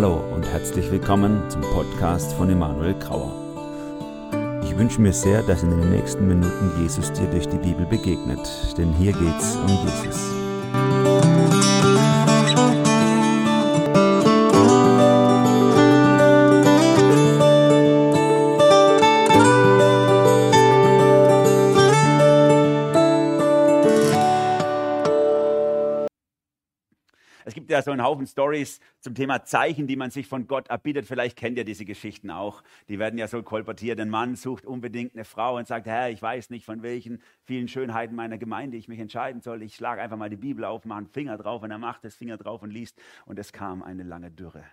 Hallo und herzlich willkommen zum Podcast von Emanuel Grauer. Ich wünsche mir sehr, dass in den nächsten Minuten Jesus dir durch die Bibel begegnet, denn hier geht's um Jesus. ja so einen Haufen Stories zum Thema Zeichen, die man sich von Gott erbietet. Vielleicht kennt ihr diese Geschichten auch. Die werden ja so kolportiert. Ein Mann sucht unbedingt eine Frau und sagt, Herr, ich weiß nicht, von welchen vielen Schönheiten meiner Gemeinde ich mich entscheiden soll. Ich schlage einfach mal die Bibel auf, mache einen Finger drauf und er macht das Finger drauf und liest. Und es kam eine lange Dürre.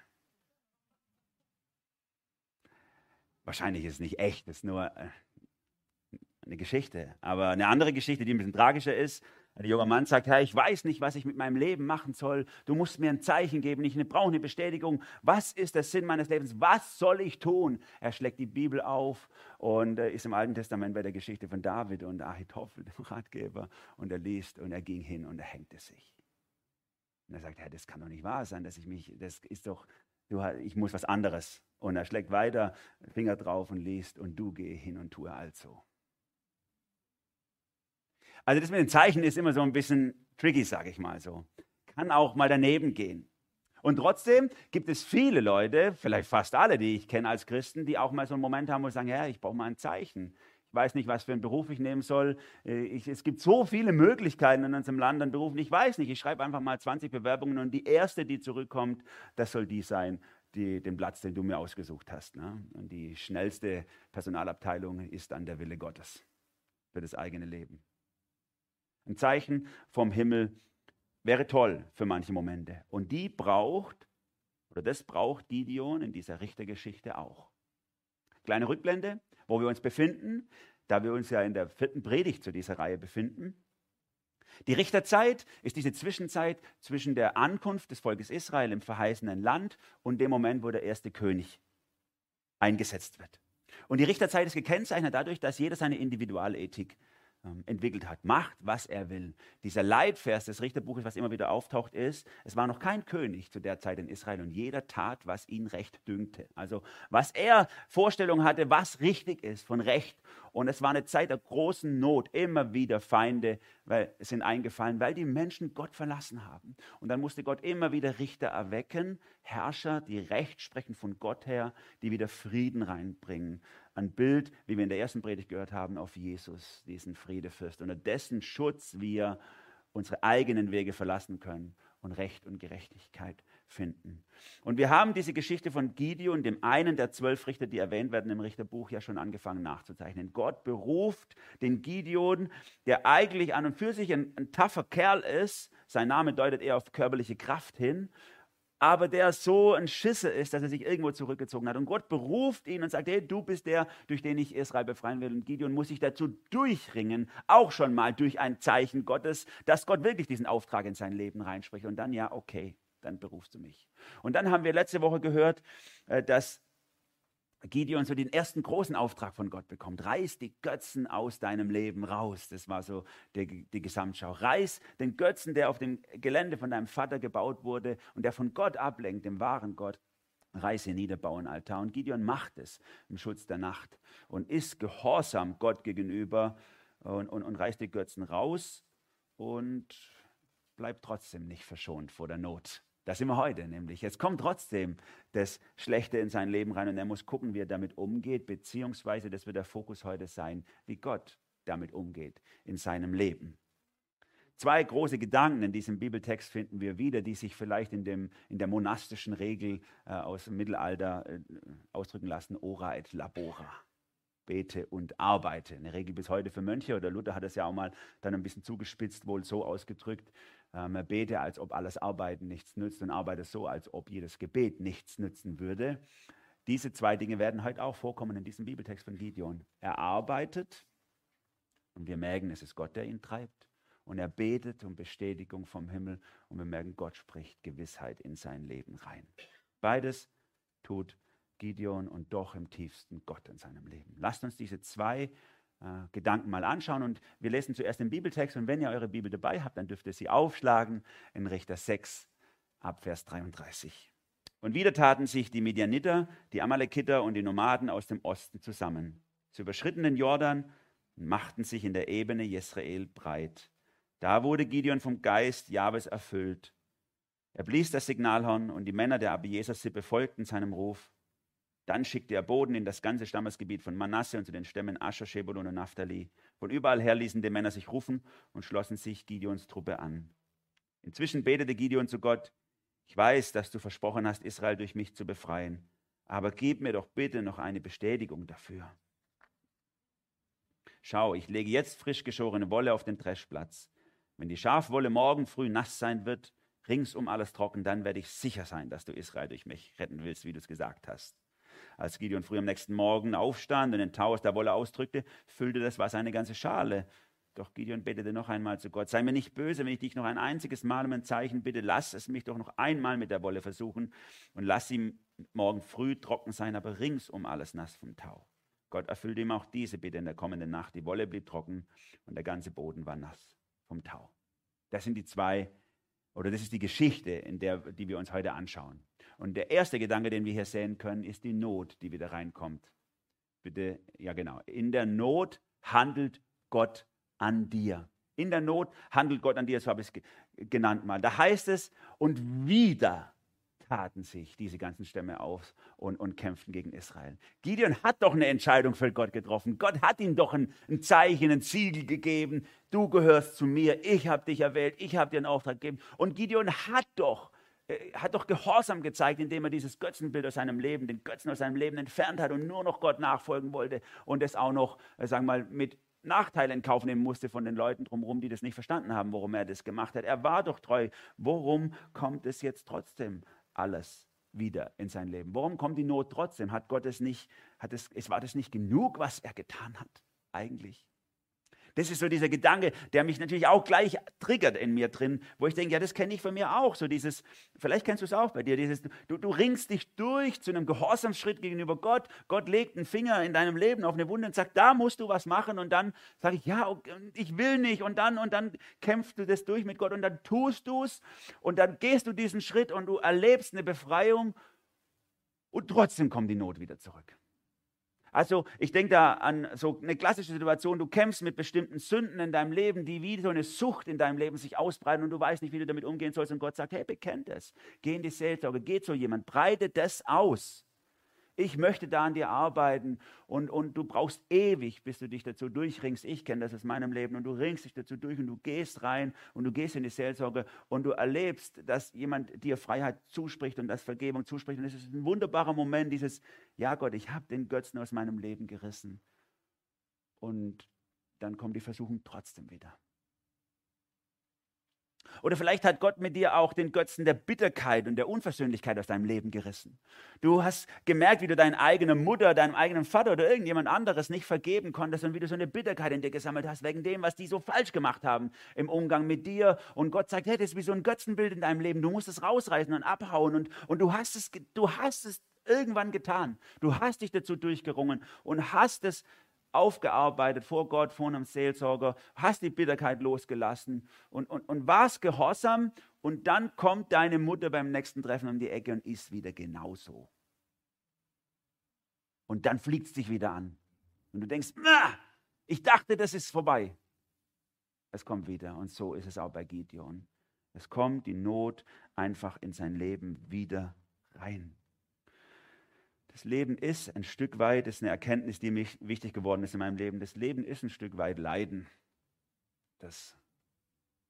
Wahrscheinlich ist es nicht echt, es ist nur äh, eine Geschichte. Aber eine andere Geschichte, die ein bisschen tragischer ist, der junge Mann sagt, Herr, ich weiß nicht, was ich mit meinem Leben machen soll. Du musst mir ein Zeichen geben. Ich brauche eine Bestätigung. Was ist der Sinn meines Lebens? Was soll ich tun? Er schlägt die Bibel auf und äh, ist im Alten Testament bei der Geschichte von David und Ahitophel, dem Ratgeber. Und er liest und er ging hin und er hängte sich. Und er sagt, Herr, das kann doch nicht wahr sein, dass ich mich, das ist doch, du, ich muss was anderes. Und er schlägt weiter, Finger drauf und liest und du gehe hin und tue also. Also das mit den Zeichen ist immer so ein bisschen tricky, sage ich mal so. Kann auch mal daneben gehen. Und trotzdem gibt es viele Leute, vielleicht fast alle, die ich kenne als Christen, die auch mal so einen Moment haben, wo sie sagen, ja, ich brauche mal ein Zeichen. Ich weiß nicht, was für einen Beruf ich nehmen soll. Äh, ich, es gibt so viele Möglichkeiten in unserem Land an Berufen. Ich weiß nicht, ich schreibe einfach mal 20 Bewerbungen und die erste, die zurückkommt, das soll die sein, die, den Platz, den du mir ausgesucht hast. Ne? Und die schnellste Personalabteilung ist dann der Wille Gottes für das eigene Leben. Ein Zeichen vom Himmel wäre toll für manche Momente. Und die braucht, oder das braucht Gideon in dieser Richtergeschichte auch. Kleine Rückblende, wo wir uns befinden, da wir uns ja in der vierten Predigt zu dieser Reihe befinden. Die Richterzeit ist diese Zwischenzeit zwischen der Ankunft des Volkes Israel im verheißenen Land und dem Moment, wo der erste König eingesetzt wird. Und die Richterzeit ist gekennzeichnet dadurch, dass jeder seine Individualethik entwickelt hat. Macht, was er will. Dieser Leitvers des Richterbuches, was immer wieder auftaucht, ist, es war noch kein König zu der Zeit in Israel und jeder tat, was ihn recht dünkte. Also was er Vorstellung hatte, was richtig ist von Recht. Und es war eine Zeit der großen Not, immer wieder Feinde weil, sind eingefallen, weil die Menschen Gott verlassen haben. Und dann musste Gott immer wieder Richter erwecken, Herrscher, die Recht sprechen von Gott her, die wieder Frieden reinbringen ein Bild, wie wir in der ersten Predigt gehört haben, auf Jesus, diesen Friedefürst, unter dessen Schutz wir unsere eigenen Wege verlassen können und Recht und Gerechtigkeit finden. Und wir haben diese Geschichte von Gideon, dem einen der zwölf Richter, die erwähnt werden im Richterbuch, ja schon angefangen nachzuzeichnen. Gott beruft den Gideon, der eigentlich an und für sich ein, ein taffer Kerl ist. Sein Name deutet eher auf körperliche Kraft hin aber der so ein Schisser ist, dass er sich irgendwo zurückgezogen hat. Und Gott beruft ihn und sagt, hey, du bist der, durch den ich Israel befreien will. Und Gideon muss sich dazu durchringen, auch schon mal durch ein Zeichen Gottes, dass Gott wirklich diesen Auftrag in sein Leben reinspricht. Und dann, ja, okay, dann berufst du mich. Und dann haben wir letzte Woche gehört, äh, dass Gideon so den ersten großen Auftrag von Gott bekommt. Reiß die Götzen aus deinem Leben raus. Das war so die, die Gesamtschau. Reiß den Götzen, der auf dem Gelände von deinem Vater gebaut wurde und der von Gott ablenkt, dem wahren Gott. Reiß ihn nieder, bau einen Altar. Und Gideon macht es im Schutz der Nacht und ist gehorsam Gott gegenüber und, und, und reißt die Götzen raus und bleibt trotzdem nicht verschont vor der Not. Das sind wir heute nämlich. Es kommt trotzdem das Schlechte in sein Leben rein und er muss gucken, wie er damit umgeht, beziehungsweise das wird der Fokus heute sein, wie Gott damit umgeht in seinem Leben. Zwei große Gedanken in diesem Bibeltext finden wir wieder, die sich vielleicht in, dem, in der monastischen Regel äh, aus dem Mittelalter äh, ausdrücken lassen, ora et labora. Bete und arbeite. Eine Regel bis heute für Mönche oder Luther hat es ja auch mal dann ein bisschen zugespitzt, wohl so ausgedrückt, ähm, bete, als ob alles Arbeiten nichts nützt und arbeite so, als ob jedes Gebet nichts nützen würde. Diese zwei Dinge werden heute auch vorkommen in diesem Bibeltext von Gideon. Er arbeitet und wir merken, es ist Gott, der ihn treibt. Und er betet um Bestätigung vom Himmel und wir merken, Gott spricht Gewissheit in sein Leben rein. Beides tut Gideon und doch im tiefsten Gott in seinem Leben. Lasst uns diese zwei äh, Gedanken mal anschauen. Und wir lesen zuerst den Bibeltext. Und wenn ihr eure Bibel dabei habt, dann dürft ihr sie aufschlagen in Richter 6 ab Vers 33. Und wieder taten sich die Midianiter, die Amalekiter und die Nomaden aus dem Osten zusammen. Sie überschritten den Jordan und machten sich in der Ebene Jesrael breit. Da wurde Gideon vom Geist Jahwes erfüllt. Er blies das Signalhorn und die Männer der Abieser-Sippe folgten seinem Ruf. Dann schickte er Boden in das ganze Stammesgebiet von Manasse und zu den Stämmen Ascher, Shebulun und Naphtali. Von überall her ließen die Männer sich rufen und schlossen sich Gideons Truppe an. Inzwischen betete Gideon zu Gott, ich weiß, dass du versprochen hast, Israel durch mich zu befreien, aber gib mir doch bitte noch eine Bestätigung dafür. Schau, ich lege jetzt frisch geschorene Wolle auf den Dreschplatz. Wenn die Schafwolle morgen früh nass sein wird, ringsum alles trocken, dann werde ich sicher sein, dass du Israel durch mich retten willst, wie du es gesagt hast. Als Gideon früh am nächsten Morgen aufstand und den Tau aus der Wolle ausdrückte, füllte das Wasser eine ganze Schale. Doch Gideon betete noch einmal zu Gott, sei mir nicht böse, wenn ich dich noch ein einziges Mal um ein Zeichen bitte, lass es mich doch noch einmal mit der Wolle versuchen und lass sie morgen früh trocken sein, aber ringsum alles nass vom Tau. Gott erfüllte ihm auch diese Bitte in der kommenden Nacht. Die Wolle blieb trocken und der ganze Boden war nass vom Tau. Das sind die zwei, oder das ist die Geschichte, in der, die wir uns heute anschauen. Und der erste Gedanke, den wir hier sehen können, ist die Not, die wieder reinkommt. Bitte, ja genau. In der Not handelt Gott an dir. In der Not handelt Gott an dir, so habe ich es genannt mal. Da heißt es, und wieder taten sich diese ganzen Stämme auf und, und kämpften gegen Israel. Gideon hat doch eine Entscheidung für Gott getroffen. Gott hat ihm doch ein, ein Zeichen, ein Ziegel gegeben. Du gehörst zu mir, ich habe dich erwählt, ich habe dir einen Auftrag gegeben. Und Gideon hat doch hat doch Gehorsam gezeigt, indem er dieses Götzenbild aus seinem Leben, den Götzen aus seinem Leben entfernt hat und nur noch Gott nachfolgen wollte und es auch noch, äh, sagen wir mal, mit Nachteile in Kauf nehmen musste von den Leuten drumherum, die das nicht verstanden haben, warum er das gemacht hat. Er war doch treu. Worum kommt es jetzt trotzdem alles wieder in sein Leben? Warum kommt die Not trotzdem? Hat Gott es nicht, hat es war das nicht genug, was er getan hat eigentlich? Das ist so dieser Gedanke, der mich natürlich auch gleich triggert in mir drin, wo ich denke, ja, das kenne ich von mir auch. So dieses, vielleicht kennst du es auch bei dir, dieses, du, du ringst dich durch zu einem Gehorsamsschritt gegenüber Gott. Gott legt einen Finger in deinem Leben auf eine Wunde und sagt, da musst du was machen. Und dann sage ich, ja, ich will nicht. Und dann, und dann kämpfst du das durch mit Gott und dann tust du es. Und dann gehst du diesen Schritt und du erlebst eine Befreiung. Und trotzdem kommt die Not wieder zurück. Also ich denke da an so eine klassische Situation, du kämpfst mit bestimmten Sünden in deinem Leben, die wie so eine Sucht in deinem Leben sich ausbreiten und du weißt nicht, wie du damit umgehen sollst. Und Gott sagt, hey, bekennt es. Geh in die Seelsorge, geh zu jemand, breite das aus ich möchte da an dir arbeiten und, und du brauchst ewig, bis du dich dazu durchringst. Ich kenne das aus meinem Leben und du ringst dich dazu durch und du gehst rein und du gehst in die Seelsorge und du erlebst, dass jemand dir Freiheit zuspricht und das Vergebung zuspricht. Und es ist ein wunderbarer Moment, dieses, ja Gott, ich habe den Götzen aus meinem Leben gerissen. Und dann kommt die Versuchung trotzdem wieder. Oder vielleicht hat Gott mit dir auch den Götzen der Bitterkeit und der Unversöhnlichkeit aus deinem Leben gerissen. Du hast gemerkt, wie du deine eigene Mutter, deinem eigenen Vater oder irgendjemand anderes nicht vergeben konntest und wie du so eine Bitterkeit in dir gesammelt hast wegen dem, was die so falsch gemacht haben im Umgang mit dir. Und Gott sagt, hey, das ist wie so ein Götzenbild in deinem Leben. Du musst es rausreißen und abhauen und, und du hast es, du hast es irgendwann getan. Du hast dich dazu durchgerungen und hast es aufgearbeitet vor Gott, vor einem Seelsorger, hast die Bitterkeit losgelassen und, und, und warst gehorsam und dann kommt deine Mutter beim nächsten Treffen um die Ecke und ist wieder genauso. Und dann fliegt es dich wieder an. Und du denkst, ich dachte, das ist vorbei. Es kommt wieder. Und so ist es auch bei Gideon. Es kommt die Not einfach in sein Leben wieder rein. Das Leben ist ein Stück weit, das ist eine Erkenntnis, die mich wichtig geworden ist in meinem Leben. Das Leben ist ein Stück weit Leiden. Das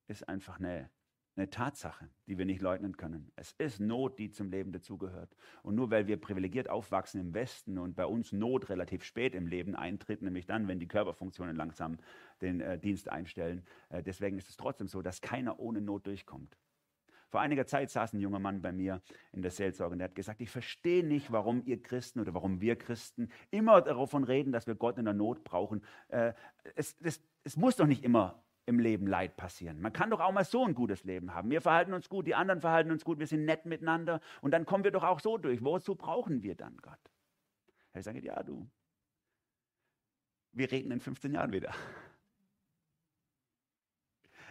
ist einfach eine, eine Tatsache, die wir nicht leugnen können. Es ist Not, die zum Leben dazugehört. Und nur weil wir privilegiert aufwachsen im Westen und bei uns Not relativ spät im Leben eintritt, nämlich dann, wenn die Körperfunktionen langsam den äh, Dienst einstellen, äh, deswegen ist es trotzdem so, dass keiner ohne Not durchkommt. Vor einiger Zeit saß ein junger Mann bei mir in der Seelsorge und der hat gesagt, ich verstehe nicht, warum ihr Christen oder warum wir Christen immer davon reden, dass wir Gott in der Not brauchen. Äh, es, es, es muss doch nicht immer im Leben Leid passieren. Man kann doch auch mal so ein gutes Leben haben. Wir verhalten uns gut, die anderen verhalten uns gut, wir sind nett miteinander und dann kommen wir doch auch so durch. Wozu brauchen wir dann Gott? Er sagt, ja du, wir reden in 15 Jahren wieder.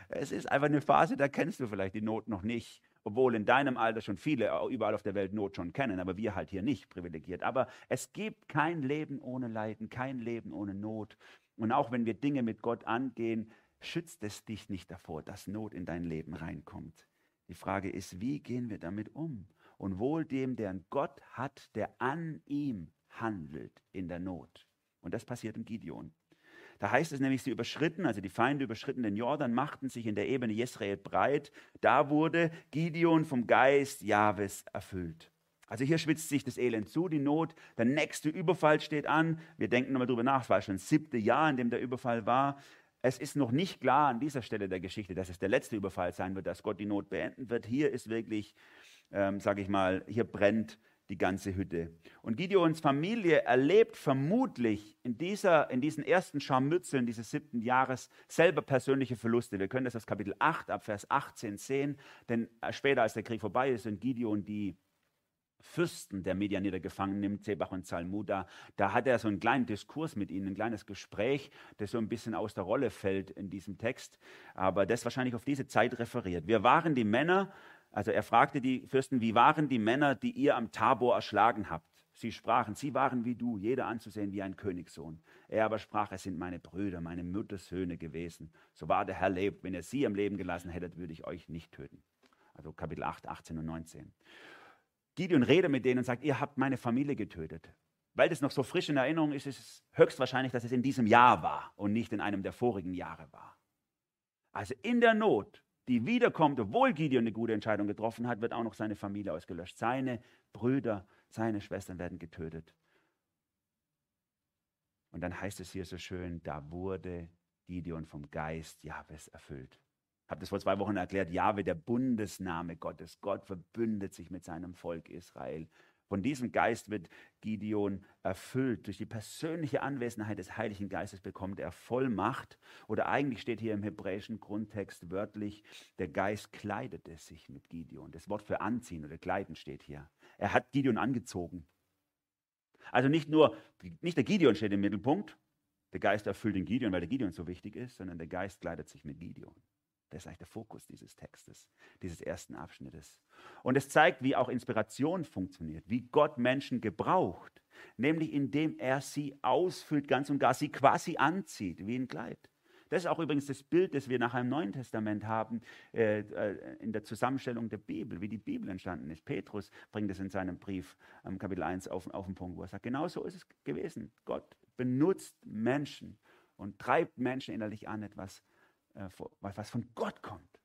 Es ist einfach eine Phase, da kennst du vielleicht die Not noch nicht. obwohl in deinem Alter schon viele überall auf der Welt Not schon kennen, aber wir halt hier nicht privilegiert. Aber es gibt kein Leben ohne Leiden, kein Leben ohne Not. Und auch wenn wir Dinge mit Gott angehen, schützt es dich nicht davor, dass Not in dein Leben reinkommt. Die Frage ist, wie gehen wir damit um? Und wohl dem, der einen Gott hat, der an ihm handelt in der Not. Und das passiert in Gideon. Da heißt es nämlich, sie überschritten, also die Feinde überschritten den Jordan, machten sich in der Ebene Jesrael breit. Da wurde Gideon vom Geist Jahwes erfüllt. Also hier schwitzt sich das Elend zu, die Not. Der nächste Überfall steht an. Wir denken nochmal drüber nach. Es war schon das siebte Jahr, in dem der Überfall war. Es ist noch nicht klar an dieser Stelle der Geschichte, dass es der letzte Überfall sein wird, dass Gott die Not beenden wird. Hier ist wirklich, ähm, sage ich mal, hier brennt die ganze Hütte. Und Gideons Familie erlebt vermutlich in, dieser, in diesen ersten Scharmützeln dieses siebten Jahres selber persönliche Verluste. Wir können das aus Kapitel 8 ab Vers 18 sehen, denn äh, später, als der Krieg vorbei ist und Gideon die Fürsten der Medianiter gefangen nimmt, Zebach und Zalmuda, da hat er so einen kleinen Diskurs mit ihnen, ein kleines Gespräch, das so ein bisschen aus der Rolle fällt in diesem Text, aber das wahrscheinlich auf diese Zeit referiert. Wir waren die Männer, also er fragte die Fürsten, wie waren die Männer, die ihr am Tabor erschlagen habt? Sie sprachen, sie waren wie du, jeder anzusehen wie ein Königssohn. Er aber sprach, es sind meine Brüder, meine Muttersöhne gewesen. So wahr der Herr lebt, wenn ihr sie am Leben gelassen hättet, würde ich euch nicht töten. Also Kapitel 8, 18 und 19. Gideon redet mit denen und sagt, ihr habt meine Familie getötet. Weil das noch so frisch in Erinnerung ist, ist es höchstwahrscheinlich, dass es in diesem Jahr war und nicht in einem der vorigen Jahre war. Also in der Not die wiederkommt, obwohl Gideon eine gute Entscheidung getroffen hat, wird auch noch seine Familie ausgelöscht. Seine Brüder, seine Schwestern werden getötet. Und dann heißt es hier so schön, da wurde Gideon vom Geist Jahwes erfüllt. Ich habe das vor zwei Wochen erklärt, Jahwe, der Bundesname Gottes. Gott verbündet sich mit seinem Volk Israel. Von diesem Geist wird Gideon erfüllt. Durch die persönliche Anwesenheit des Heiligen Geistes bekommt er Vollmacht. Oder eigentlich steht hier im hebräischen Grundtext wörtlich, der Geist kleidete sich mit Gideon. Das Wort für anziehen oder kleiden steht hier. Er hat Gideon angezogen. Also nicht nur, nicht der Gideon steht im Mittelpunkt, der Geist erfüllt den Gideon, weil der Gideon so wichtig ist, sondern der Geist kleidet sich mit Gideon. Das ist eigentlich der Fokus dieses Textes, dieses ersten Abschnittes. Und es zeigt, wie auch Inspiration funktioniert, wie Gott Menschen gebraucht, nämlich indem er sie ausfüllt, ganz und gar sie quasi anzieht, wie ein Kleid. Das ist auch übrigens das Bild, das wir nachher im Neuen Testament haben, äh, äh in der Zusammenstellung der Bibel, wie die Bibel entstanden ist. Petrus bringt es in seinem Brief, ähm, Kapitel 1, auf, auf den Punkt, wo er sagt, genau so ist es gewesen. Gott benutzt Menschen und treibt Menschen innerlich an, etwas äh, was von Gott kommt,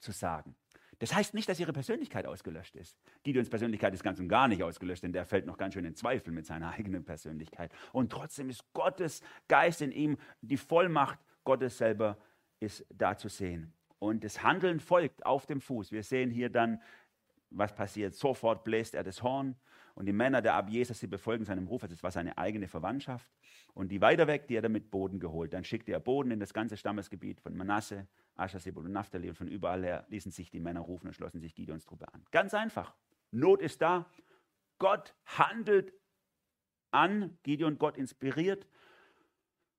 zu sagen. Das heißt nicht, dass ihre Persönlichkeit ausgelöscht ist. Gideons Persönlichkeit ist ganz und gar nicht ausgelöscht, denn der fällt noch ganz schön in Zweifel mit seiner eigenen Persönlichkeit. Und trotzdem ist Gottes Geist in ihm, die Vollmacht Gottes selber ist da zu sehen. Und das Handeln folgt auf dem Fuß. Wir sehen hier dann, was passiert. Sofort bläst er das Horn und die Männer der Abieses, sie befolgen seinem Ruf. Also es war seine eigene Verwandtschaft. Und die weiter weg, die hat er mit Boden geholt. Dann schickte er Boden in das ganze Stammesgebiet von Manasse, Ascher, Sebul und Naphtali. Und von überall her ließen sich die Männer rufen und schlossen sich Gideons Truppe an. Ganz einfach. Not ist da. Gott handelt an. Gideon, Gott inspiriert.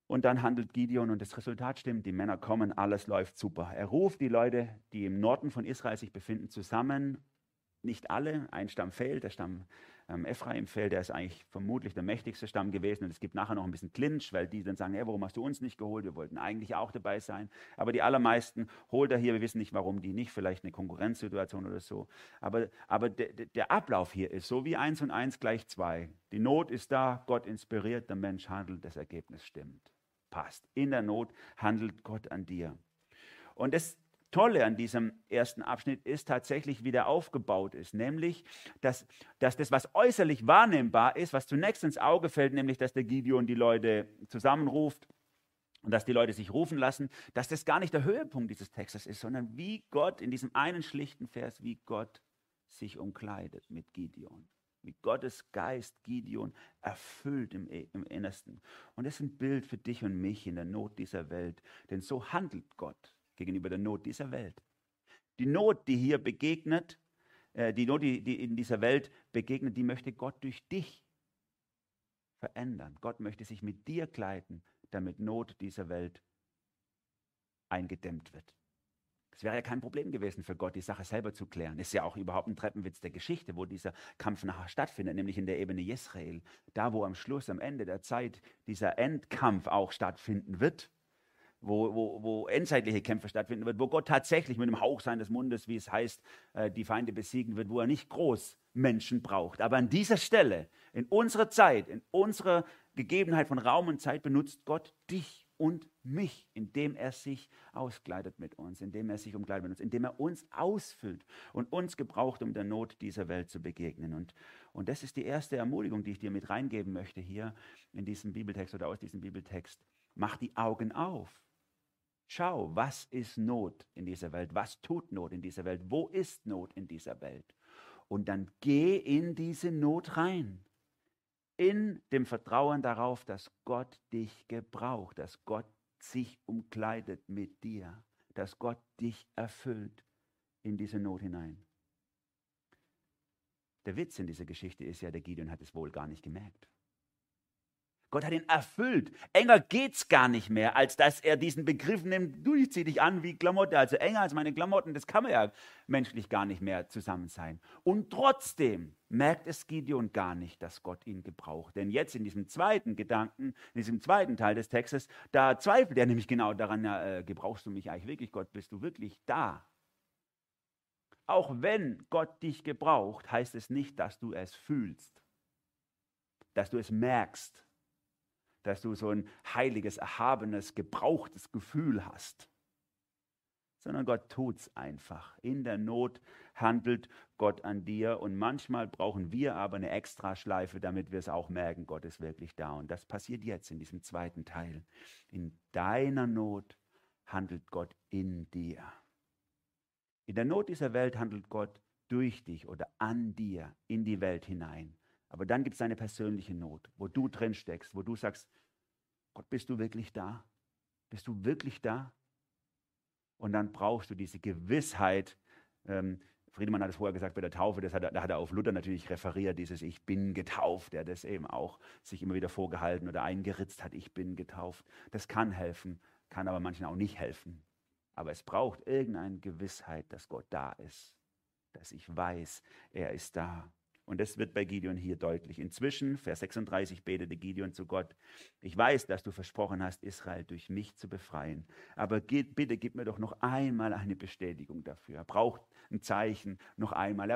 Und dann handelt Gideon und das Resultat stimmt. Die Männer kommen, alles läuft super. Er ruft die Leute, die im Norden von Israel sich befinden, zusammen. Nicht alle, ein Stamm fehlt, der Stamm ähm, Ephraim-Feld, der ist eigentlich vermutlich der mächtigste Stamm gewesen. Und es gibt nachher noch ein bisschen Clinch, weil die dann sagen, hey, warum hast du uns nicht geholt? Wir wollten eigentlich auch dabei sein. Aber die allermeisten holt er hier. Wir wissen nicht, warum die nicht. Vielleicht eine Konkurrenzsituation oder so. Aber, aber der, der Ablauf hier ist so wie eins und eins gleich zwei. Die Not ist da, Gott inspiriert, der Mensch handelt, das Ergebnis stimmt. Passt. In der Not handelt Gott an dir. Und das Tolle an diesem ersten Abschnitt ist tatsächlich, wie der aufgebaut ist. Nämlich, dass, dass das, was äußerlich wahrnehmbar ist, was zunächst ins Auge fällt, nämlich, dass der Gideon die Leute zusammenruft und dass die Leute sich rufen lassen, dass das gar nicht der Höhepunkt dieses Textes ist, sondern wie Gott in diesem einen schlichten Vers, wie Gott sich umkleidet mit Gideon. Wie Gottes Geist Gideon erfüllt im, im Innersten. Und das ist ein Bild für dich und mich in der Not dieser Welt. Denn so handelt Gott gegenüber der Not dieser Welt. Die Not, die hier begegnet, äh, die Not, die, in dieser Welt begegnet, die möchte Gott durch dich verändern. Gott möchte sich mit dir kleiden, damit Not dieser Welt eingedämmt wird. Es wäre ja kein Problem gewesen für Gott, die Sache selber zu klären. Ist ja auch überhaupt ein Treppenwitz der Geschichte, wo dieser Kampf nachher stattfindet, nämlich in der Ebene Jezreel. Da, wo am Schluss, am Ende der Zeit, dieser Endkampf auch stattfinden wird, wo, wo, wo endzeitliche Kämpfe stattfinden wird, wo Gott tatsächlich mit dem Hauch seines Mundes, wie es heißt, äh, die Feinde besiegen wird, wo er nicht groß Menschen braucht. Aber an dieser Stelle, in unserer Zeit, in unserer Gegebenheit von Raum und Zeit, benutzt Gott dich und mich, indem er sich auskleidet mit uns, indem er sich umkleidet mit uns, indem er uns ausfüllt und uns gebraucht, um der Not dieser Welt zu begegnen. Und, und das ist die erste Ermutigung, die ich dir mit reingeben möchte hier in diesem Bibeltext oder aus diesem Bibeltext. Mach die Augen auf. Schau, was ist Not in dieser Welt? Was tut Not in dieser Welt? Wo ist Not in dieser Welt? Und dann geh in diese Not rein in dem Vertrauen darauf, dass Gott dich gebraucht, dass Gott sich umkleidet mit dir, dass Gott dich erfüllt in diese Not hinein. Der Witz in dieser Geschichte ist ja, der Gideon hat es wohl gar nicht gemerkt. Gott hat ihn erfüllt. Enger geht's gar nicht mehr, als dass er diesen Begriff nimmt, du, ich zieh dich an wie Klamotte, also enger als meine Klamotten, das kann man ja menschlich gar nicht mehr zusammen sein. Und trotzdem merkt es Gideon gar nicht, dass Gott ihn gebraucht. Denn jetzt in diesem zweiten Gedanken, in diesem zweiten Teil des Textes, da zweifelt er nämlich genau daran, äh, gebrauchst du mich eigentlich wirklich, Gott, bist du wirklich da? Auch wenn Gott dich gebraucht, heißt es nicht, dass du es fühlst, dass du es merkst, dass du so ein heiliges, erhabenes, gebrauchtes Gefühl hast. Sondern Gott tut es einfach. In der Not handelt Gott an dir und manchmal brauchen wir aber eine Extraschleife, damit wir es auch merken, Gott ist wirklich da. Und das passiert jetzt in diesem zweiten Teil. In deiner Not handelt Gott in dir. In der Not dieser Welt handelt Gott durch dich oder an dir in die Welt hinein. Aber dann gibt es eine persönliche Not, wo du drin steckst, wo du sagst, Gott, bist du wirklich da? Bist du wirklich da? Und dann brauchst du diese Gewissheit. Ähm, Friedemann hat es vorher gesagt bei der Taufe, das hat, da hat er auf Luther natürlich referiert, dieses Ich bin getauft, der das eben auch sich immer wieder vorgehalten oder eingeritzt hat, ich bin getauft. Das kann helfen, kann aber manchen auch nicht helfen. Aber es braucht irgendeine Gewissheit, dass Gott da ist, dass ich weiß, er ist da. Und das wird bei Gideon hier deutlich. Inzwischen, Vers 36, betete Gideon zu Gott, ich weiß, dass du versprochen hast, Israel durch mich zu befreien. Aber geht, bitte gib mir doch noch einmal eine Bestätigung dafür. Er braucht ein Zeichen noch einmal.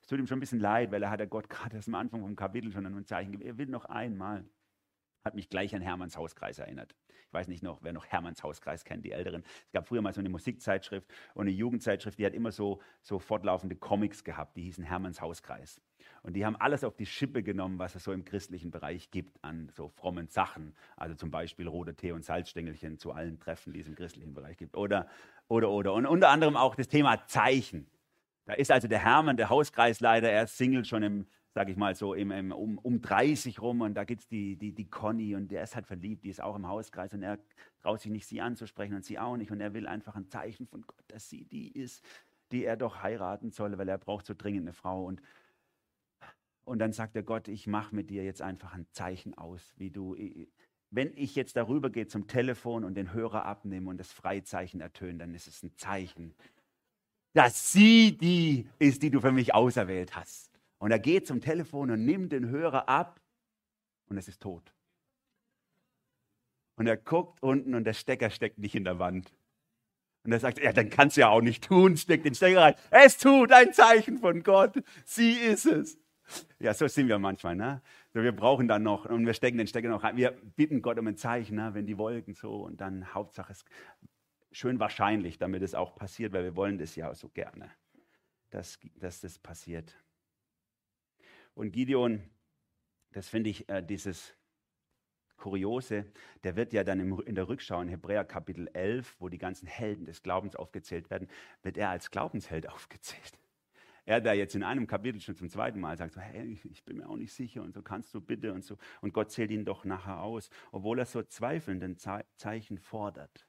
Es tut ihm schon ein bisschen leid, weil er hat ja Gott gerade am Anfang vom Kapitel schon ein Zeichen gegeben. Er will noch einmal. Hat mich gleich an Hermanns Hauskreis erinnert. Ich weiß nicht noch, wer noch Hermanns Hauskreis kennt, die Älteren. Es gab früher mal so eine Musikzeitschrift und eine Jugendzeitschrift, die hat immer so, so fortlaufende Comics gehabt, die hießen Hermanns Hauskreis. Und die haben alles auf die Schippe genommen, was es so im christlichen Bereich gibt an so frommen Sachen. Also zum Beispiel rote Tee und Salzstängelchen zu allen Treffen, die es im christlichen Bereich gibt. Oder, oder, oder. Und unter anderem auch das Thema Zeichen. Da ist also der Hermann, der Hauskreisleiter, er ist Single schon im sage ich mal so, im, im, um, um 30 rum und da gibt es die, die, die Conny und der ist halt verliebt, die ist auch im Hauskreis und er traut sich nicht, sie anzusprechen und sie auch nicht und er will einfach ein Zeichen von Gott, dass sie die ist, die er doch heiraten soll, weil er braucht so dringend eine Frau und und dann sagt er Gott, ich mache mit dir jetzt einfach ein Zeichen aus, wie du, wenn ich jetzt darüber gehe zum Telefon und den Hörer abnehme und das Freizeichen ertöne, dann ist es ein Zeichen, dass sie die ist, die du für mich auserwählt hast. Und er geht zum Telefon und nimmt den Hörer ab und es ist tot. Und er guckt unten und der Stecker steckt nicht in der Wand. Und er sagt, ja, dann kannst du ja auch nicht tun, steckt den Stecker rein. Es tut ein Zeichen von Gott. Sie ist es. Ja, so sind wir manchmal. Ne? Wir brauchen dann noch und wir stecken den Stecker noch rein. Wir bitten Gott um ein Zeichen, ne? wenn die Wolken so und dann Hauptsache es schön wahrscheinlich, damit es auch passiert, weil wir wollen das ja so gerne, dass, dass das passiert. Und Gideon, das finde ich äh, dieses Kuriose, der wird ja dann im, in der Rückschau in Hebräer Kapitel 11, wo die ganzen Helden des Glaubens aufgezählt werden, wird er als Glaubensheld aufgezählt. Er da jetzt in einem Kapitel schon zum zweiten Mal sagt, so, hey, ich bin mir auch nicht sicher und so kannst du bitte und so. Und Gott zählt ihn doch nachher aus, obwohl er so zweifelnden Zeichen fordert.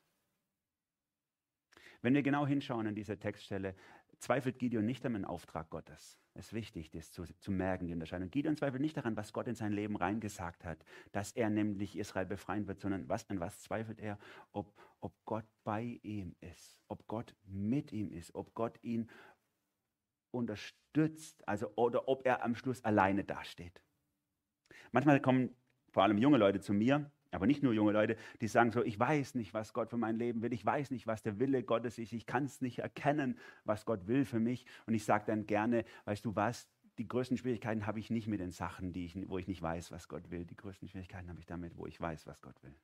Wenn wir genau hinschauen an dieser Textstelle, zweifelt Gideon nicht an den Auftrag Gottes Es ist wichtig, das zu, zu merken, die Unterscheidung. Gideon zweifelt nicht daran, was Gott in sein Leben reingesagt hat, dass er nämlich Israel befreien wird, sondern was, an was zweifelt er? Ob, ob Gott bei ihm ist, ob Gott mit ihm ist, ob Gott ihn unterstützt, also oder ob er am Schluss alleine dasteht. Manchmal kommen vor allem junge Leute zu mir aber nicht nur junge Leute, die sagen so, ich weiß nicht, was Gott für mein Leben will, ich weiß nicht, was der Wille Gottes ist, ich kann es nicht erkennen, was Gott will für mich. Und ich sage dann gerne, weißt du was, die größten Schwierigkeiten habe ich nicht mit den Sachen, die ich, wo ich nicht weiß, was Gott will. Die größten Schwierigkeiten habe ich damit, wo ich weiß, was Gott will.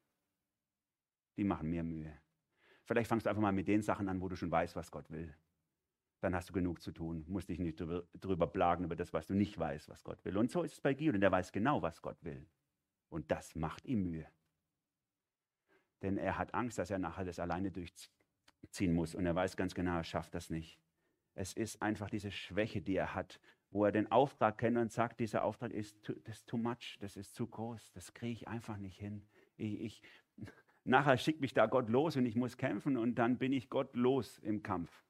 Die machen mir Mühe. Vielleicht fangst du einfach mal mit den Sachen an, wo du schon weißt, was Gott will. Dann hast du genug zu tun, musst dich nicht drüber, drüber plagen über das, was du nicht weißt, was Gott will. Und so ist es bei Gideon, der weiß genau, was Gott will. Und das macht ihm Mühe. Denn er hat Angst, dass er nachher das alleine durchziehen muss. Und er weiß ganz genau, er schafft das nicht. Es ist einfach diese Schwäche, die er hat, wo er den Auftrag kennt und sagt, dieser Auftrag ist too, das ist too much, das ist zu groß, das kriege ich einfach nicht hin. Ich, ich, nachher schickt mich da Gott los und ich muss kämpfen und dann bin ich Gott los im Kampf.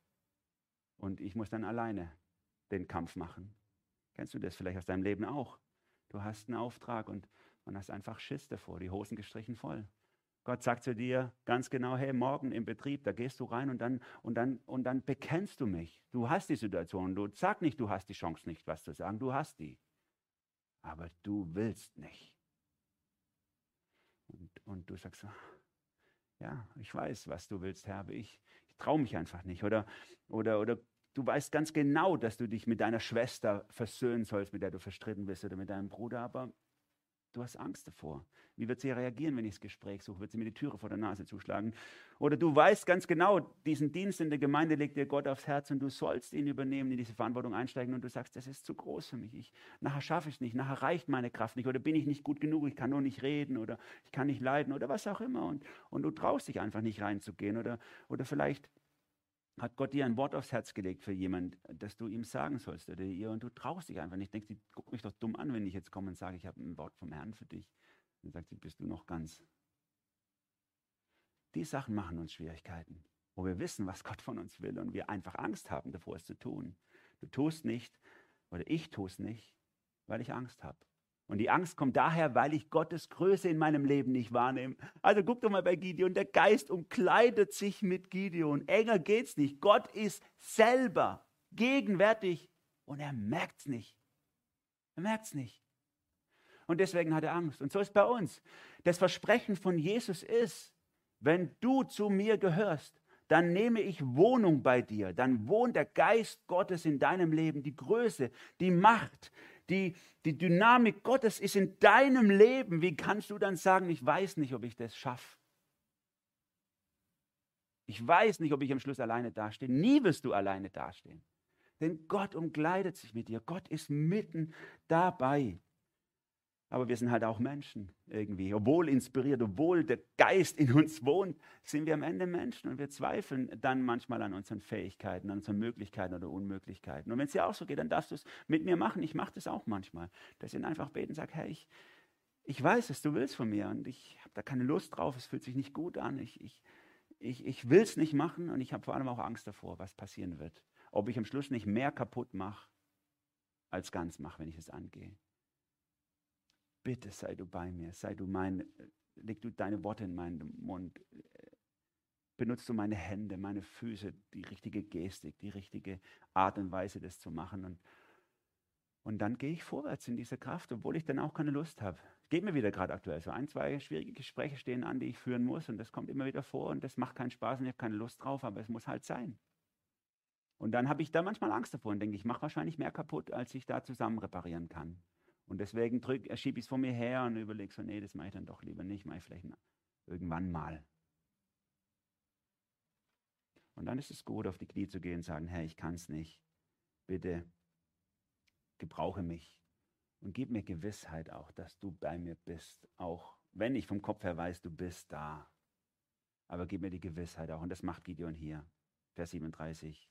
Und ich muss dann alleine den Kampf machen. Kennst du das vielleicht aus deinem Leben auch? Du hast einen Auftrag und man hast einfach Schiss davor, die Hosen gestrichen voll. Gott sagt zu dir ganz genau, hey, morgen im Betrieb, da gehst du rein und dann, und dann, und dann bekennst du mich. Du hast die Situation. Du sag nicht, du hast die Chance nicht, was zu sagen. Du hast die. Aber du willst nicht. Und, und du sagst, ja, ich weiß, was du willst, Herr, aber ich, ich traue mich einfach nicht. Oder, oder, oder du weißt ganz genau, dass du dich mit deiner Schwester versöhnen sollst, mit der du verstritten bist, oder mit deinem Bruder, aber Du hast Angst davor. Wie wird sie reagieren, wenn ich das Gespräch suche? Wird sie mir die Türe vor der Nase zuschlagen? Oder du weißt ganz genau, diesen Dienst in der Gemeinde legt dir Gott aufs Herz und du sollst ihn übernehmen, in diese Verantwortung einsteigen und du sagst, das ist zu groß für mich. Ich, nachher schaffe ich es nicht, nachher reicht meine Kraft nicht oder bin ich nicht gut genug, ich kann nur nicht reden oder ich kann nicht leiden oder was auch immer. Und, und du traust dich einfach nicht reinzugehen oder, oder vielleicht hat Gott dir ein Wort aufs Herz gelegt für jemanden, das du ihm sagen sollst oder ihr und du traust dich einfach nicht. Denkst, die guckt mich doch dumm an, wenn ich jetzt komme und sage, ich habe ein Wort vom Herrn für dich. Dann sagt sie, bist du noch ganz. Die Sachen machen uns Schwierigkeiten, wo wir wissen, was Gott von uns will und wir einfach Angst haben, davor es zu tun. Du tust nicht oder ich tue es nicht, weil ich Angst habe. Und die Angst kommt daher, weil ich Gottes Größe in meinem Leben nicht wahrnehme. Also guck doch mal bei Gideon. Der Geist umkleidet sich mit Gideon. Enger geht's nicht. Gott ist selber gegenwärtig und er merkt's nicht. Er merkt's nicht. Und deswegen hat er Angst. Und so ist bei uns. Das Versprechen von Jesus ist, wenn du zu mir gehörst, dann nehme ich Wohnung bei dir. Dann wohnt der Geist Gottes in deinem Leben, die Größe, die Macht, die, die Dynamik Gottes ist in deinem Leben. Wie kannst du dann sagen, ich weiß nicht, ob ich das schaffe? Ich weiß nicht, ob ich am Schluss alleine dastehe. Nie wirst du alleine dastehen. Denn Gott umkleidet sich mit dir. Gott ist mitten dabei. Aber wir sind halt auch Menschen irgendwie. Obwohl inspiriert, obwohl der Geist in uns wohnt, sind wir am Ende Menschen und wir zweifeln dann manchmal an unseren Fähigkeiten, an unseren Möglichkeiten oder Unmöglichkeiten. Und wenn es dir auch so geht, dann darfst du es mit mir machen. Ich mache das auch manchmal. Dass ich einfach beten und sage, hey, ich, ich weiß, was du willst von mir und ich habe da keine Lust drauf, es fühlt sich nicht gut an. Ich, ich, ich, ich will es nicht machen und ich habe vor allem auch Angst davor, was passieren wird. Ob ich am Schluss nicht mehr kaputt mache, als ganz mache, wenn ich es angehe bitte sei du bei mir, sei du mein, leg du deine Worte in meinen Mund, benutzt du meine Hände, meine Füße, die richtige Gestik, die richtige Art und Weise, das zu machen. Und, und dann gehe ich vorwärts in dieser Kraft, obwohl ich dann auch keine Lust habe. Geht mir wieder gerade aktuell so ein, zwei schwierige Gespräche stehen an, die ich führen muss und das kommt immer wieder vor und das macht keinen Spaß und ich habe keine Lust drauf, aber es muss halt sein. Und dann habe ich da manchmal Angst davor und denke, ich mache wahrscheinlich mehr kaputt, als ich da zusammen reparieren kann. Und deswegen schiebe ich es von mir her und überlege so, nee, das mache ich dann doch lieber nicht, mache ich vielleicht irgendwann mal. Und dann ist es gut, auf die Knie zu gehen und sagen, Herr, ich kann es nicht. Bitte gebrauche mich und gib mir Gewissheit auch, dass du bei mir bist, auch wenn ich vom Kopf her weiß, du bist da. Aber gib mir die Gewissheit auch. Und das macht Gideon hier. Vers 37.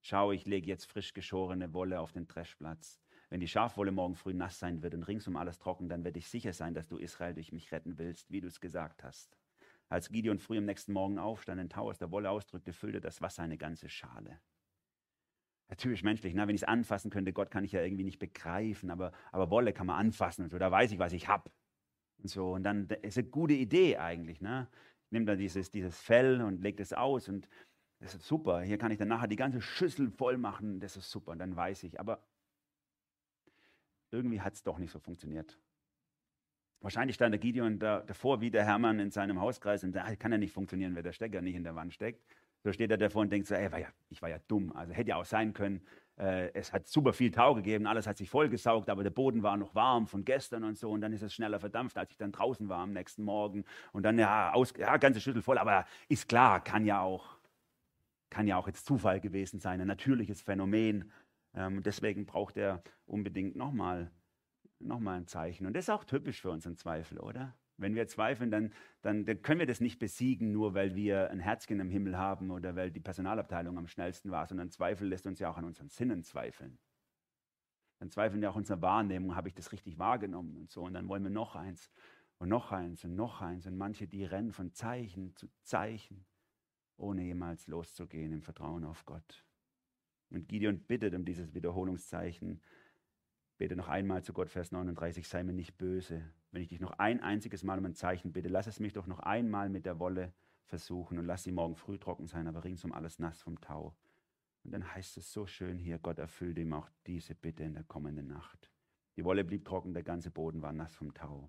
Schau, ich lege jetzt frisch geschorene Wolle auf den Dreschplatz. Wenn die Schafwolle morgen früh nass sein wird und ringsum alles trocken, dann werde ich sicher sein, dass du Israel durch mich retten willst, wie du es gesagt hast. Als Gideon früh am nächsten Morgen aufstand, den Tau aus der Wolle ausdrückte, füllte das Wasser eine ganze Schale. Natürlich menschlich, ne? wenn ich es anfassen könnte, Gott kann ich ja irgendwie nicht begreifen, aber, aber Wolle kann man anfassen und so, da weiß ich, was ich habe. Und so, und dann ist eine gute Idee eigentlich. Ne? Ich nehme dann dieses, dieses Fell und lege das aus und das ist super. Hier kann ich dann nachher die ganze Schüssel voll machen, das ist super, und dann weiß ich. Aber irgendwie hat es doch nicht so funktioniert. Wahrscheinlich stand der Gideon da, davor wie der Hermann in seinem Hauskreis und da kann ja nicht funktionieren, wenn der Stecker nicht in der Wand steckt. So steht er davor und denkt so, ey, war ja, ich war ja dumm. Also hätte ja auch sein können, äh, es hat super viel Tau gegeben, alles hat sich vollgesaugt, aber der Boden war noch warm von gestern und so und dann ist es schneller verdampft, als ich dann draußen war am nächsten Morgen und dann ja, aus, ja ganze Schüssel voll, aber ist klar, kann ja auch, kann ja auch jetzt Zufall gewesen sein, ein natürliches Phänomen. Ähm, deswegen braucht er unbedingt nochmal noch mal ein Zeichen. Und das ist auch typisch für unseren Zweifel, oder? Wenn wir zweifeln, dann, dann, dann, können wir das nicht besiegen, nur weil wir ein Herzchen im Himmel haben oder weil die Personalabteilung am schnellsten war, sondern Zweifel lässt uns ja auch an unseren Sinnen zweifeln. Dann zweifeln wir auch unsere Wahrnehmung, habe ich das richtig wahrgenommen und so. Und dann wollen wir noch eins und noch eins und noch eins. Und manche, die rennen von Zeichen zu Zeichen, ohne jemals loszugehen im Vertrauen auf Gott. Und Gideon bittet um dieses Wiederholungszeichen, Bete noch einmal zu Gott, Vers 39, sei mir nicht böse. Wenn ich dich noch ein einziges Mal um ein Zeichen bitte, lass es mich doch noch einmal mit der Wolle versuchen und lass sie morgen früh trocken sein, aber ringsum alles nass vom Tau. Und dann heißt es so schön hier, Gott erfüllte ihm auch diese Bitte in der kommenden Nacht. Die Wolle blieb trocken, der ganze Boden war nass vom Tau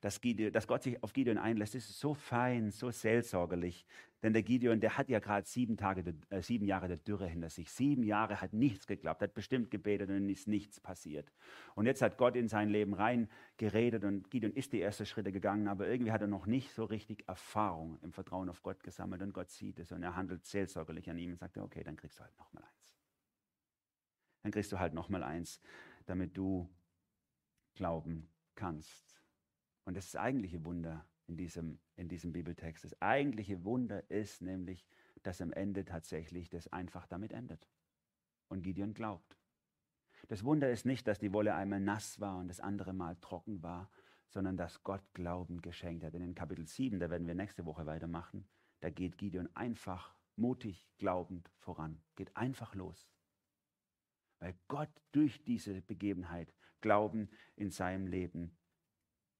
dass, Gideon, dass Gott sich auf Gideon einlässt, ist so fein, so seelsorgerlich. Denn der Gideon, der hat ja gerade sieben, äh, sieben Jahre der Dürre hinter sich. Sieben Jahre hat nichts geklappt, hat bestimmt gebetet und ist nichts passiert. Und jetzt hat Gott in sein Leben reingeredet und Gideon ist die ersten Schritte gegangen, aber irgendwie hat er noch nicht so richtig Erfahrung im Vertrauen auf Gott gesammelt und Gott sieht es und er handelt seelsorgerlich an ihm und sagt, okay, dann kriegst du halt nochmal eins. Dann kriegst du halt nochmal eins, damit du glauben kannst. Und das ist das eigentliche Wunder in diesem, in diesem Bibeltext. Das eigentliche Wunder ist nämlich, dass am Ende tatsächlich das einfach damit endet. Und Gideon glaubt. Das Wunder ist nicht, dass die Wolle einmal nass war und das andere Mal trocken war, sondern dass Gott Glauben geschenkt hat. Denn in Kapitel 7, da werden wir nächste Woche weitermachen, da geht Gideon einfach mutig glaubend voran, geht einfach los. Weil Gott durch diese Begebenheit Glauben in seinem Leben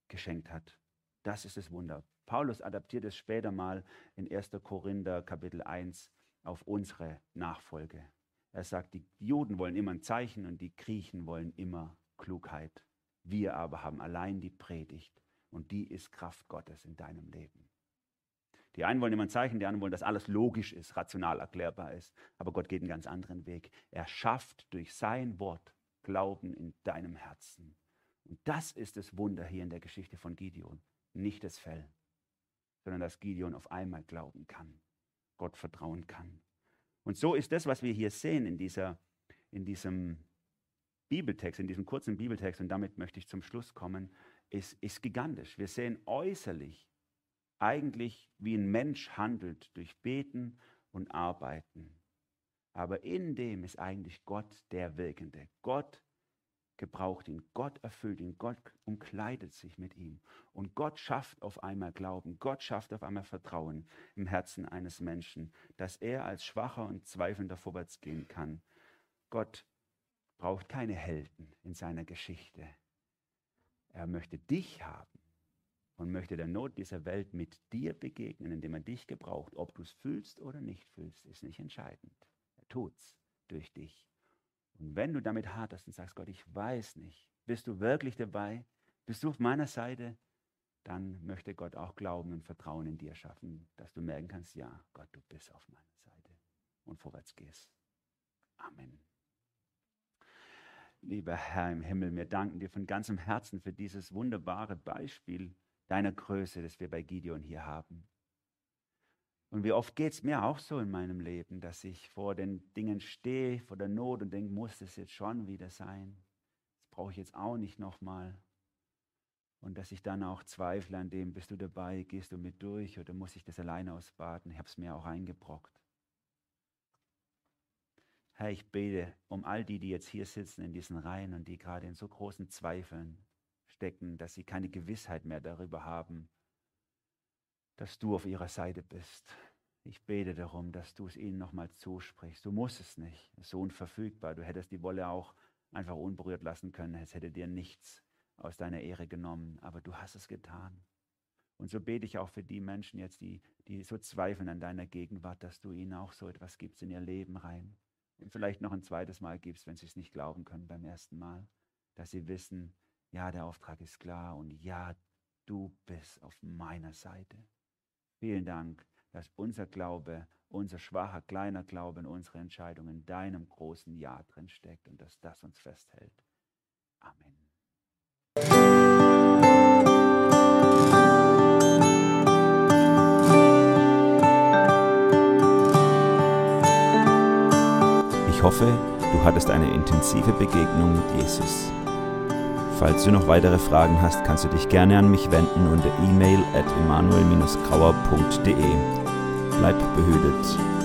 geschenkt hat. Das ist das Wunder. Paulus adaptiert es später mal in 1. Korinther Kapitel 1 auf unsere Nachfolge. Er sagt, die Juden wollen immer ein Zeichen und die Griechen wollen immer Klugheit. Wir aber haben allein die Predigt und die ist Kraft Gottes in deinem Leben. Die einen wollen immer ein Zeichen, die anderen wollen, dass alles logisch ist, rational erklärbar ist. Aber Gott geht einen ganz anderen Weg. Er schafft durch sein Wort Glauben in deinem Herzen. Und das ist das Wunder hier in der Geschichte von Gideon. Nicht das Fell, sondern dass Gideon auf einmal glauben kann, Gott vertrauen kann. Und so ist das, was wir hier sehen in, dieser, in diesem Bibeltext, in diesem kurzen Bibeltext, und damit möchte ich zum Schluss kommen, ist, ist gigantisch. Wir sehen äußerlich eigentlich, wie ein Mensch handelt durch Beten und Arbeiten. Aber in dem ist eigentlich Gott der Wirkende. Gott gebraucht ihn, Gott erfüllt ihn, Gott umkleidet sich mit ihm. Und Gott schafft auf einmal Glauben, Gott schafft auf einmal Vertrauen im Herzen eines Menschen, dass er als Schwacher und Zweifelnder vorwärts gehen kann. Gott braucht keine Helden in seiner Geschichte. Er möchte dich haben und möchte der Not dieser Welt mit dir begegnen, indem er dich gebraucht. Ob du es fühlst oder nicht fühlst, ist nicht entscheidend. Er tut's durch dich. Und wenn du damit haderst und sagst, Gott, ich weiß nicht, bist du wirklich dabei? Bist du auf meiner Seite? Dann möchte Gott auch Glauben und Vertrauen in dir schaffen, dass du merken kannst, ja, Gott, du bist auf meiner Seite und vorwärts gehst. Amen. Lieber Herr im Himmel, wir danken dir von ganzem Herzen für dieses wunderbare Beispiel deiner Größe, das wir bei Gideon hier haben. Und wie oft geht es mir auch so in meinem Leben, dass ich vor den Dingen stehe, vor der Not und denke, muss das jetzt schon wieder sein? Das brauche ich jetzt auch nicht nochmal. Und dass ich dann auch zweifle an dem, bist du dabei, gehst du mit durch oder muss ich das alleine ausbaden? Ich habe es mir auch eingebrockt. Herr, ich bete um all die, die jetzt hier sitzen in diesen Reihen und die gerade in so großen Zweifeln stecken, dass sie keine Gewissheit mehr darüber haben, dass du auf ihrer Seite bist. Ich bete darum, dass du es ihnen nochmal zusprichst. Du musst es nicht. Es ist so unverfügbar. Du hättest die Wolle auch einfach unberührt lassen können. Es hätte dir nichts aus deiner Ehre genommen. Aber du hast es getan. Und so bete ich auch für die Menschen jetzt, die, die so zweifeln an deiner Gegenwart, dass du ihnen auch so etwas gibst in ihr Leben rein. Und vielleicht noch ein zweites Mal gibst, wenn sie es nicht glauben können beim ersten Mal. Dass sie wissen, ja, der Auftrag ist klar und ja, du bist auf meiner Seite. Vielen Dank, dass unser Glaube, unser schwacher, kleiner Glaube in unsere Entscheidung in deinem großen Ja drin steckt und dass das uns festhält. Amen. Ich hoffe, du hattest eine intensive Begegnung mit Jesus. Falls du noch weitere Fragen hast, kannst du dich gerne an mich wenden unter e-mail at emanuel-grauer.de. Bleib behütet.